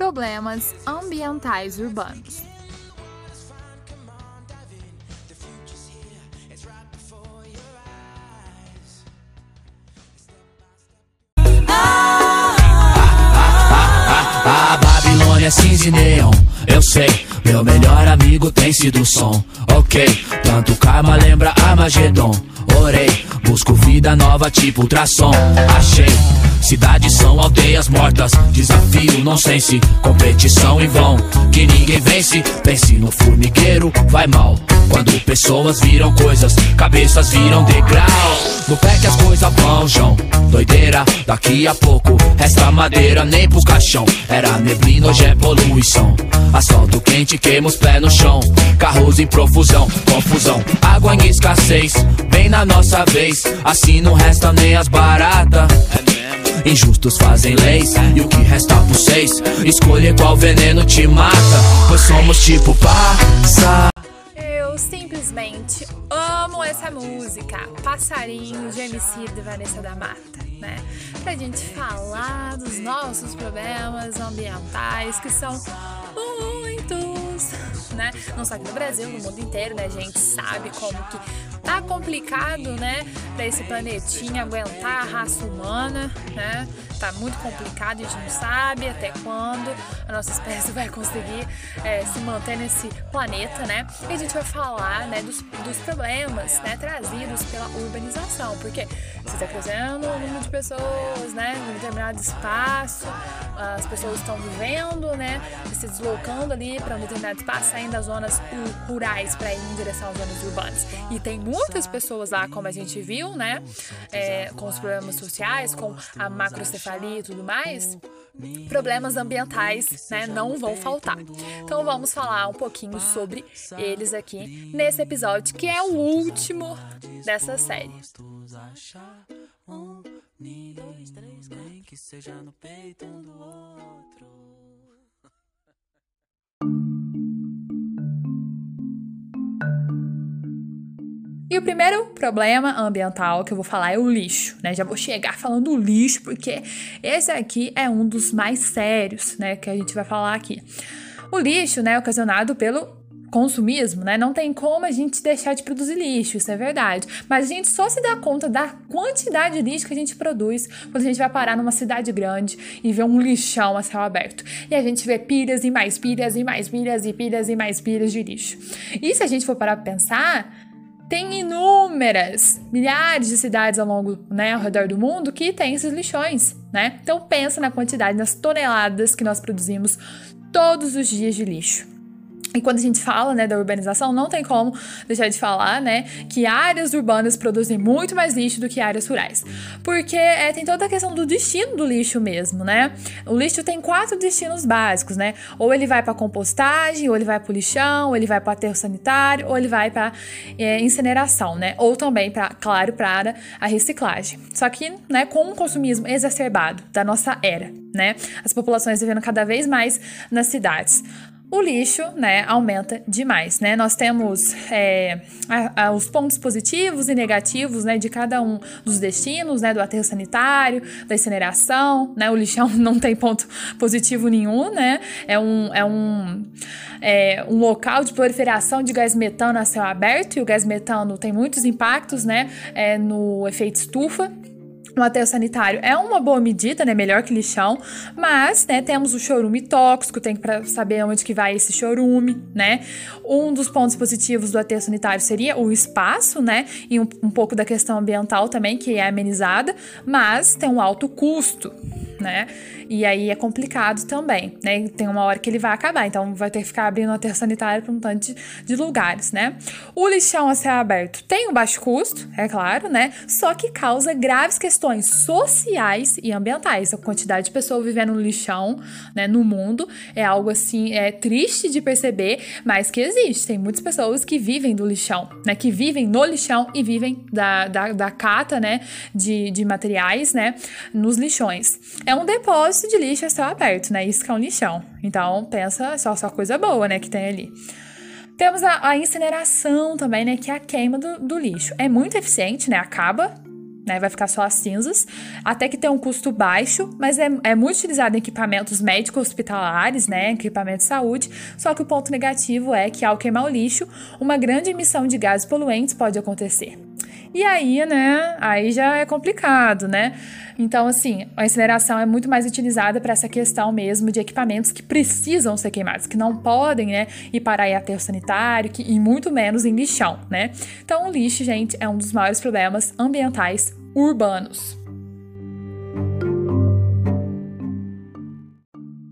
problemas ambientais urbanos. A Babilônia é cinza e neon, eu sei. Meu melhor amigo tem sido som, ok. Tanto karma lembra Armagedon. Orei, busco vida nova tipo ultrassom. Achei. Cidades são aldeias mortas, desafio nonsense, competição em vão, que ninguém vence. Pense no formigueiro, vai mal. Quando pessoas viram coisas, cabeças viram degrau. No pé que as coisas vão, João. Doideira, daqui a pouco resta madeira nem pro caixão. Era neblina, hoje é poluição. Asfalto quente, queima os pés no chão. Carros em profusão, confusão. Água em escassez, na nossa vez. Assim não resta nem as baratas. Injustos fazem leis e o que resta por seis Escolher qual veneno te mata Pois somos tipo passa Eu simplesmente amo essa música Passarinho de MC de Vanessa da Mata, né? Pra gente falar dos nossos problemas ambientais que são né? Não só aqui no Brasil, no mundo inteiro, né? A gente sabe como que tá complicado, né? Pra esse planetinha aguentar a raça humana, né? Tá muito complicado, a gente não sabe até quando a nossa espécie vai conseguir é, se manter nesse planeta, né? E a gente vai falar, né, dos, dos problemas, né, trazidos pela urbanização, porque você está crescendo o número de pessoas, né, em determinado espaço, as pessoas estão vivendo, né, se deslocando ali para um determinado espaço, saindo das zonas rurais para ir em direção às zonas urbanas. E tem muitas pessoas lá, como a gente viu, né, é, com os problemas sociais, com a macrocefalia e tudo mais, problemas ambientais né, não vão faltar. Então vamos falar um pouquinho sobre eles aqui nesse episódio, que é o último dessa série. Um, dois, três, nem que seja no peito um do outro. E o primeiro problema ambiental que eu vou falar é o lixo, né? Já vou chegar falando lixo, porque esse aqui é um dos mais sérios, né, que a gente vai falar aqui. O lixo, né, é ocasionado pelo consumismo, né? Não tem como a gente deixar de produzir lixo, isso é verdade. Mas a gente só se dá conta da quantidade de lixo que a gente produz quando a gente vai parar numa cidade grande e vê um lixão a céu aberto. E a gente vê pilhas e mais pilhas e mais pilhas e pilhas e mais pilhas de lixo. E se a gente for parar pra pensar, tem inúmeras, milhares de cidades ao longo, né, ao redor do mundo que tem esses lixões, né? Então pensa na quantidade, nas toneladas que nós produzimos todos os dias de lixo. E quando a gente fala, né, da urbanização, não tem como deixar de falar, né, que áreas urbanas produzem muito mais lixo do que áreas rurais. Porque é, tem toda a questão do destino do lixo mesmo, né? O lixo tem quatro destinos básicos, né? Ou ele vai para compostagem, ou ele vai para o lixão, ou ele vai para aterro sanitário, ou ele vai para é, incineração, né? Ou também, para claro, para a reciclagem. Só que, né, com o consumismo exacerbado da nossa era, né? As populações vivendo cada vez mais nas cidades o lixo, né, aumenta demais, né? Nós temos é, a, a, os pontos positivos e negativos, né, de cada um dos destinos, né, do aterro sanitário, da incineração, né? O lixão não tem ponto positivo nenhum, né? É um, é um, é um local de proliferação de gás metano a céu aberto e o gás metano tem muitos impactos, né, é, no efeito estufa no aterro sanitário é uma boa medida, né? Melhor que lixão, mas, né, temos o chorume tóxico, tem que saber onde que vai esse chorume, né? Um dos pontos positivos do aterro sanitário seria o espaço, né? E um, um pouco da questão ambiental também, que é amenizada, mas tem um alto custo, né? E aí é complicado também, né? Tem uma hora que ele vai acabar, então vai ter que ficar abrindo o aterro sanitário para um tanto de, de, lugares, né? O lixão a céu aberto tem um baixo custo, é claro, né? Só que causa graves questões sociais e ambientais. A quantidade de pessoas vivendo no lixão, né, no mundo, é algo assim, é triste de perceber, mas que existe. Tem muitas pessoas que vivem do lixão, né? Que vivem no lixão e vivem da, da, da cata, né? De, de materiais, né? Nos lixões. É um depósito de lixo é céu aberto, né? Isso que é um lixão. Então, pensa só, só coisa boa, né, que tem ali. Temos a, a incineração também, né, que é a queima do, do lixo. É muito eficiente, né? Acaba né? Vai ficar só as cinzas, até que tem um custo baixo, mas é, é muito utilizado em equipamentos médicos hospitalares, né? Equipamento de saúde. Só que o ponto negativo é que ao queimar o lixo, uma grande emissão de gases poluentes pode acontecer. E aí, né? Aí já é complicado, né? Então, assim, a incineração é muito mais utilizada para essa questão mesmo de equipamentos que precisam ser queimados, que não podem, né, ir parar em aterro sanitário, que, e muito menos em lixão, né? Então, o lixo, gente, é um dos maiores problemas ambientais urbanos.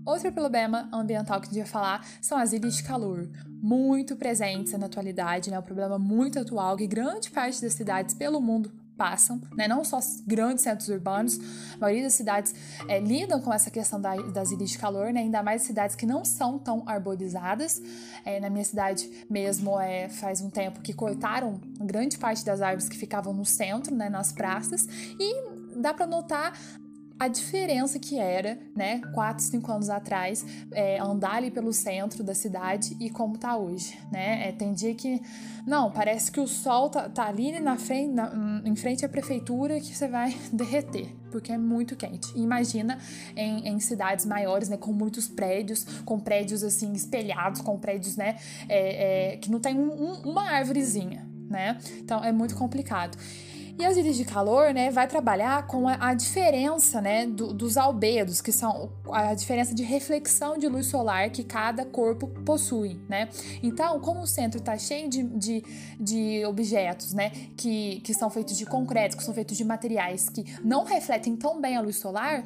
Outro problema ambiental que a gente vai falar são as ilhas de calor, muito presentes na atualidade, né? Um problema muito atual que grande parte das cidades pelo mundo passam, né? Não só grandes centros urbanos, a maioria das cidades é, lidam com essa questão da, das ilhas de calor, né? Ainda mais cidades que não são tão arborizadas. É, na minha cidade mesmo, é, faz um tempo que cortaram grande parte das árvores que ficavam no centro, né? Nas praças e dá para notar a diferença que era, né, 4, 5 anos atrás, é, andar ali pelo centro da cidade e como tá hoje, né? É, tem dia que, não, parece que o sol tá, tá ali na frente, na, em frente à prefeitura que você vai derreter, porque é muito quente. Imagina em, em, cidades maiores, né, com muitos prédios, com prédios assim espelhados, com prédios, né, é, é, que não tem um, um, uma árvorezinha, né? Então é muito complicado. E as ilhas de calor, né, vai trabalhar com a, a diferença, né, do, dos albedos, que são a diferença de reflexão de luz solar que cada corpo possui, né? Então, como o centro está cheio de, de, de, objetos, né, que, que são feitos de concreto, que são feitos de materiais que não refletem tão bem a luz solar,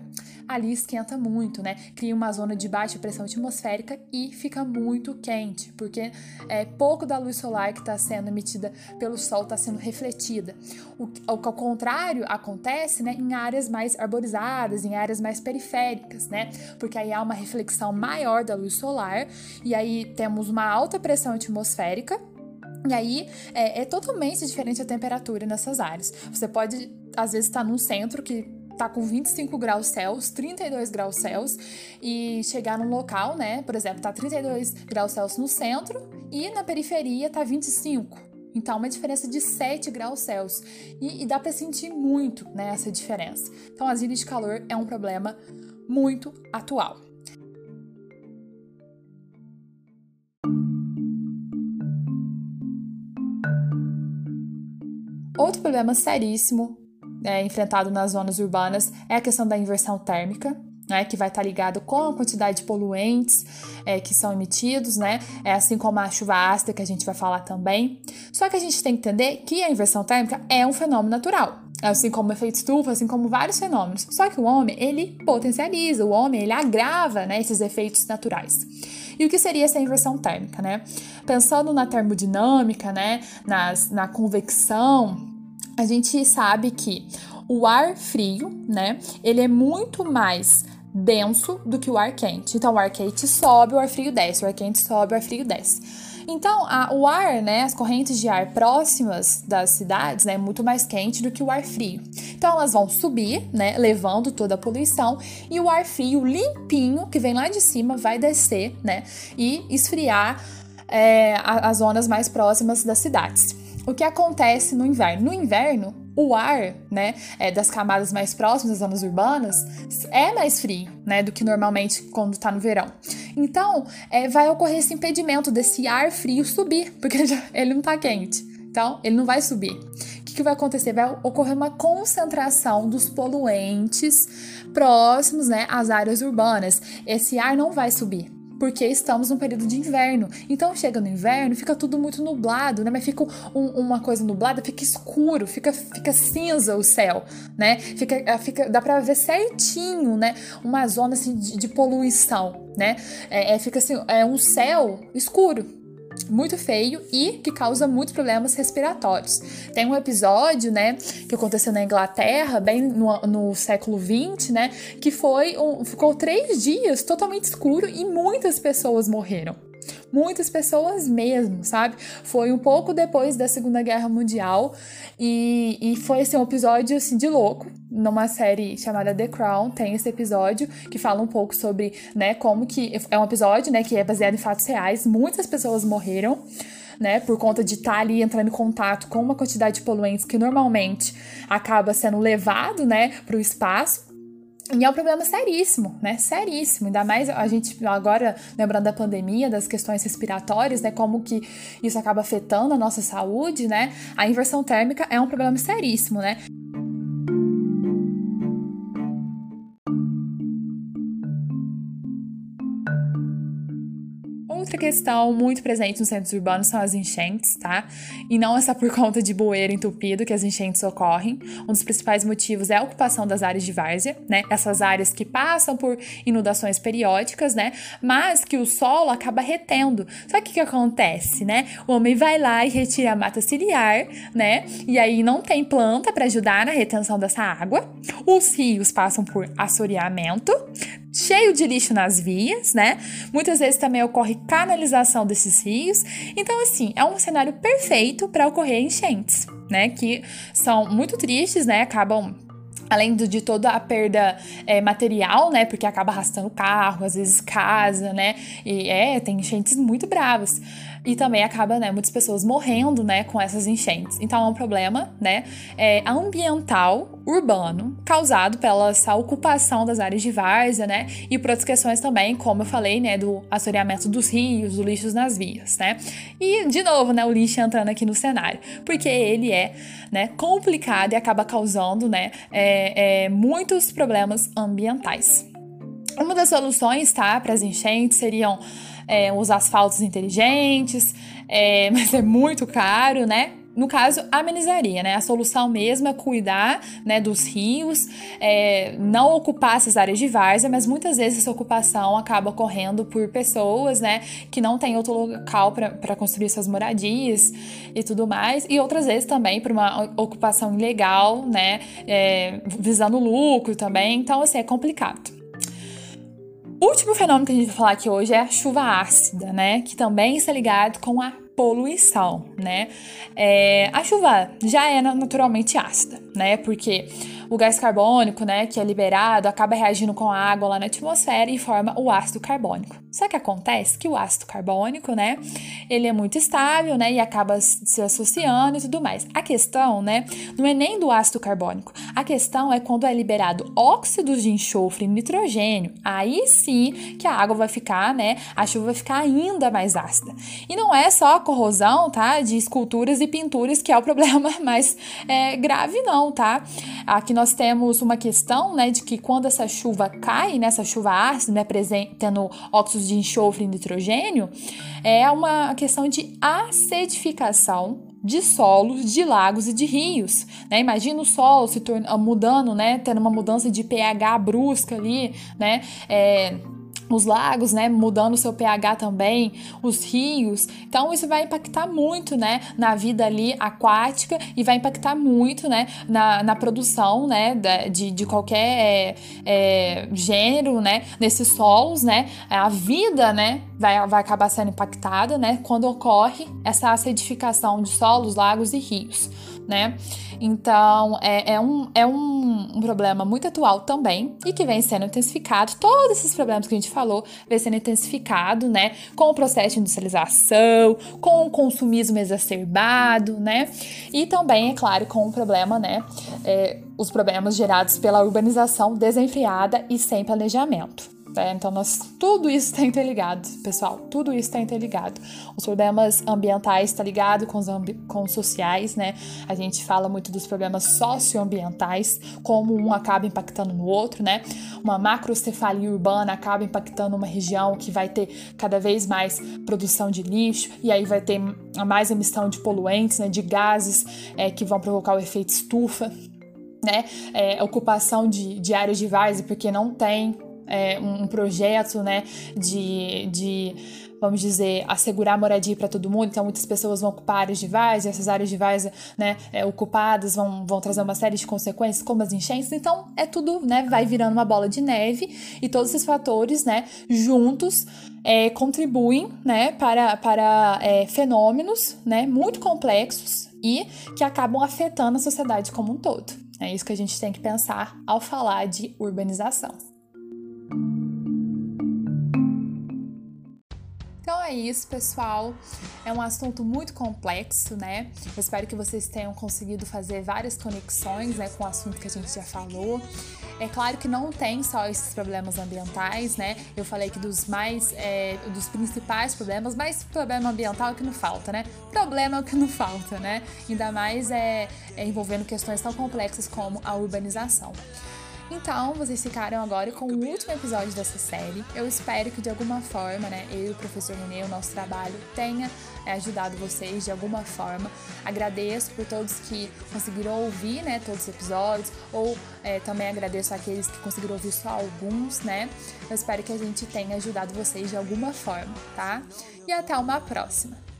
ali esquenta muito, né? Cria uma zona de baixa pressão atmosférica e fica muito quente, porque é pouco da luz solar que está sendo emitida pelo sol está sendo refletida. O, o que ao contrário acontece né, em áreas mais arborizadas, em áreas mais periféricas, né? Porque aí há uma reflexão maior da luz solar e aí temos uma alta pressão atmosférica. E aí é, é totalmente diferente a temperatura nessas áreas. Você pode, às vezes, estar num centro que tá com 25 graus Celsius, 32 graus Celsius e chegar num local, né? Por exemplo, tá 32 graus Celsius no centro e na periferia tá 25. Então, uma diferença de 7 graus Celsius. E, e dá para sentir muito né, essa diferença. Então, as ilhas de calor é um problema muito atual. Outro problema seríssimo é, enfrentado nas zonas urbanas é a questão da inversão térmica né, que vai estar ligado com a quantidade de poluentes é, que são emitidos, né, é assim como a chuva ácida que a gente vai falar também. Só que a gente tem que entender que a inversão térmica é um fenômeno natural, assim como o efeito estufa, assim como vários fenômenos. Só que o homem ele potencializa, o homem ele agrava, né, esses efeitos naturais. E o que seria essa inversão térmica, né? Pensando na termodinâmica, né, nas, na convecção, a gente sabe que o ar frio, né, ele é muito mais denso do que o ar quente. Então, o ar quente sobe, o ar frio desce, o ar quente sobe, o ar frio desce. Então, a, o ar, né, as correntes de ar próximas das cidades, né, é muito mais quente do que o ar frio. Então, elas vão subir, né, levando toda a poluição, e o ar frio limpinho, que vem lá de cima, vai descer, né, e esfriar é, as zonas mais próximas das cidades. O que acontece no inverno? No inverno, o ar, né, é, das camadas mais próximas das zonas urbanas é mais frio, né, do que normalmente quando está no verão. Então, é, vai ocorrer esse impedimento desse ar frio subir, porque ele, não está quente. Então, ele não vai subir. O que, que vai acontecer? Vai ocorrer uma concentração dos poluentes próximos, né, às áreas urbanas. Esse ar não vai subir porque estamos num período de inverno. Então chega no inverno, fica tudo muito nublado, né? Mas fica um, uma coisa nublada, fica escuro, fica, fica cinza o céu, né? Fica, fica, dá pra ver certinho, né? Uma zona assim de, de poluição, né? É, é, fica assim, é um céu escuro, muito feio e que causa muitos problemas respiratórios. Tem um episódio, né, que aconteceu na Inglaterra, bem no, no século 20, né, que foi um, ficou três dias totalmente escuro e muitas pessoas morreram. Muitas pessoas mesmo, sabe? Foi um pouco depois da Segunda Guerra Mundial e, e foi assim, um episódio assim, de louco. Numa série chamada The Crown, tem esse episódio que fala um pouco sobre, né, como que. É um episódio, né, que é baseado em fatos reais. Muitas pessoas morreram. né, por conta de estar tá ali entrando em contato com uma quantidade de poluentes que normalmente acaba sendo levado, né, para o espaço. E é um problema seríssimo, né? Seríssimo. Ainda mais a gente agora, lembrando da pandemia, das questões respiratórias, né? Como que isso acaba afetando a nossa saúde, né? A inversão térmica é um problema seríssimo, né? Outra questão muito presente nos centros urbanos são as enchentes, tá? E não é só por conta de bueiro entupido que as enchentes ocorrem. Um dos principais motivos é a ocupação das áreas de várzea, né? Essas áreas que passam por inundações periódicas, né? Mas que o solo acaba retendo. Só que o que acontece, né? O homem vai lá e retira a mata ciliar, né? E aí não tem planta para ajudar na retenção dessa água. Os rios passam por assoreamento, cheio de lixo nas vias, né? Muitas vezes também ocorre canalização desses rios. Então, assim, é um cenário perfeito para ocorrer enchentes, né? Que são muito tristes, né? Acabam além de toda a perda é, material, né? Porque acaba arrastando carro, às vezes casa, né? E é, tem enchentes muito bravas e também acaba, né, muitas pessoas morrendo, né, com essas enchentes. Então é um problema, né, é, ambiental urbano causado pela essa ocupação das áreas de várzea, né, e por outras questões também, como eu falei, né, do assoreamento dos rios, do lixo nas vias, né. E de novo, né, o lixo entrando aqui no cenário, porque ele é, né, complicado e acaba causando, né, é, é, muitos problemas ambientais. Uma das soluções, tá, para as enchentes seriam é, os asfaltos inteligentes, é, mas é muito caro, né? No caso, amenizaria, né? A solução mesmo é cuidar né, dos rios, é, não ocupar essas áreas de várzea, mas muitas vezes essa ocupação acaba ocorrendo por pessoas, né, que não tem outro local para construir suas moradias e tudo mais, e outras vezes também por uma ocupação ilegal, né, é, visando lucro também. Então, assim, é complicado. O último fenômeno que a gente vai falar aqui hoje é a chuva ácida, né? Que também está ligado com a poluição, né? É, a chuva já é naturalmente ácida, né? Porque o gás carbônico, né, que é liberado, acaba reagindo com a água lá na atmosfera e forma o ácido carbônico. Só que acontece que o ácido carbônico, né, ele é muito estável, né, e acaba se associando e tudo mais. A questão, né, não é nem do ácido carbônico. A questão é quando é liberado óxidos de enxofre e nitrogênio, aí sim que a água vai ficar, né, a chuva vai ficar ainda mais ácida. E não é só a corrosão, tá, de esculturas e pinturas que é o problema mais é, grave, não, tá? Aqui nós temos uma questão, né, de que quando essa chuva cai, né, essa chuva ácida, né, tendo óxidos de enxofre e nitrogênio, é uma questão de acidificação de solos, de lagos e de rios. Né? Imagina o solo se tornando, mudando, né? tendo uma mudança de pH brusca ali, né? É, os lagos, né, mudando seu pH também, os rios. Então isso vai impactar muito, né, na vida ali aquática e vai impactar muito, né, na, na produção, né, de, de qualquer é, é, gênero, né, nesses solos, né, a vida, né, vai, vai acabar sendo impactada, né, quando ocorre essa acidificação de solos, lagos e rios né? Então, é, é, um, é um, um, problema muito atual também e que vem sendo intensificado. Todos esses problemas que a gente falou vem sendo intensificado, né? Com o processo de industrialização, com o consumismo exacerbado, né? E também, é claro, com o problema, né? É, os problemas gerados pela urbanização desenfreada e sem planejamento. É, então, nós, tudo isso está interligado, pessoal. Tudo isso está interligado. Os problemas ambientais estão tá ligados com os, com os sociais, né? A gente fala muito dos problemas socioambientais, como um acaba impactando no outro, né? Uma macrocefalia urbana acaba impactando uma região que vai ter cada vez mais produção de lixo, e aí vai ter mais emissão de poluentes, né? De gases é, que vão provocar o efeito estufa. Né? É, ocupação de, de áreas de várzea porque não tem é, um projeto né, de, de, vamos dizer, assegurar moradia para todo mundo. Então, muitas pessoas vão ocupar áreas de várzea, essas áreas de várzea né, é, ocupadas vão, vão trazer uma série de consequências, como as enchentes. Então, é tudo, né, vai virando uma bola de neve e todos esses fatores, né, juntos, é, contribuem, né, para, para é, fenômenos, né, muito complexos e que acabam afetando a sociedade como um todo. É isso que a gente tem que pensar ao falar de urbanização. Isso, pessoal. É um assunto muito complexo, né? Eu espero que vocês tenham conseguido fazer várias conexões né, com o assunto que a gente já falou. É claro que não tem só esses problemas ambientais, né? Eu falei que dos mais, é, dos principais problemas, mas problema ambiental é que não falta, né? Problema é o que não falta, né? Ainda mais é, é envolvendo questões tão complexas como a urbanização. Então, vocês ficaram agora com o último episódio dessa série. Eu espero que de alguma forma, né, eu e o professor Renê, o nosso trabalho, tenha é, ajudado vocês de alguma forma. Agradeço por todos que conseguiram ouvir, né, todos os episódios, ou é, também agradeço àqueles que conseguiram ouvir só alguns, né. Eu espero que a gente tenha ajudado vocês de alguma forma, tá? E até uma próxima!